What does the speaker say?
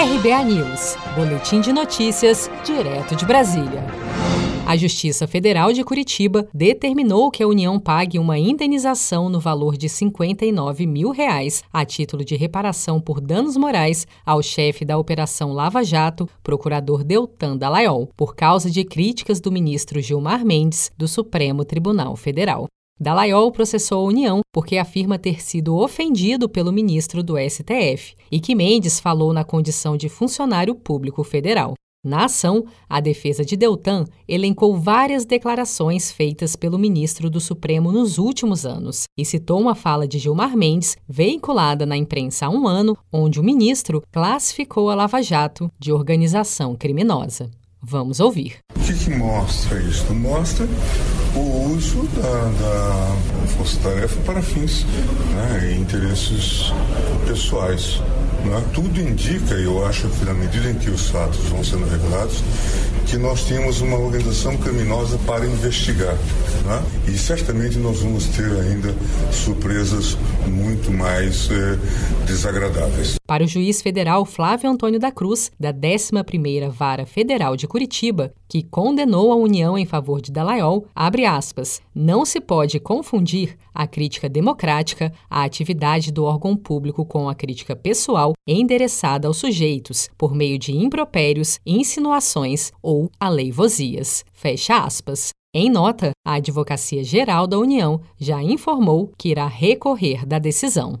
RBA News, Boletim de Notícias, direto de Brasília. A Justiça Federal de Curitiba determinou que a União pague uma indenização no valor de 59 mil reais a título de reparação por danos morais ao chefe da Operação Lava Jato, procurador Deltan Dallaiol, por causa de críticas do ministro Gilmar Mendes do Supremo Tribunal Federal. Dalaiol processou a União porque afirma ter sido ofendido pelo ministro do STF e que Mendes falou na condição de funcionário público federal. Na ação, a defesa de Deltan elencou várias declarações feitas pelo ministro do Supremo nos últimos anos e citou uma fala de Gilmar Mendes, veiculada na imprensa há um ano, onde o ministro classificou a Lava Jato de organização criminosa. Vamos ouvir. O que, que mostra isso? Mostra o uso da, da força-tarefa para fins né, e interesses pessoais. Né? Tudo indica, eu acho que na medida em que os fatos vão sendo revelados, que nós tínhamos uma organização criminosa para investigar. Né? E certamente nós vamos ter ainda surpresas muito mais eh, desagradáveis. Para o juiz federal Flávio Antônio da Cruz, da 11ª Vara Federal de Curitiba, que condenou a União em favor de Dalaiol, abre aspas, não se pode confundir a crítica democrática à atividade do órgão público com a crítica pessoal endereçada aos sujeitos por meio de impropérios, insinuações ou aleivosias. Fecha aspas. Em nota, a Advocacia Geral da União já informou que irá recorrer da decisão.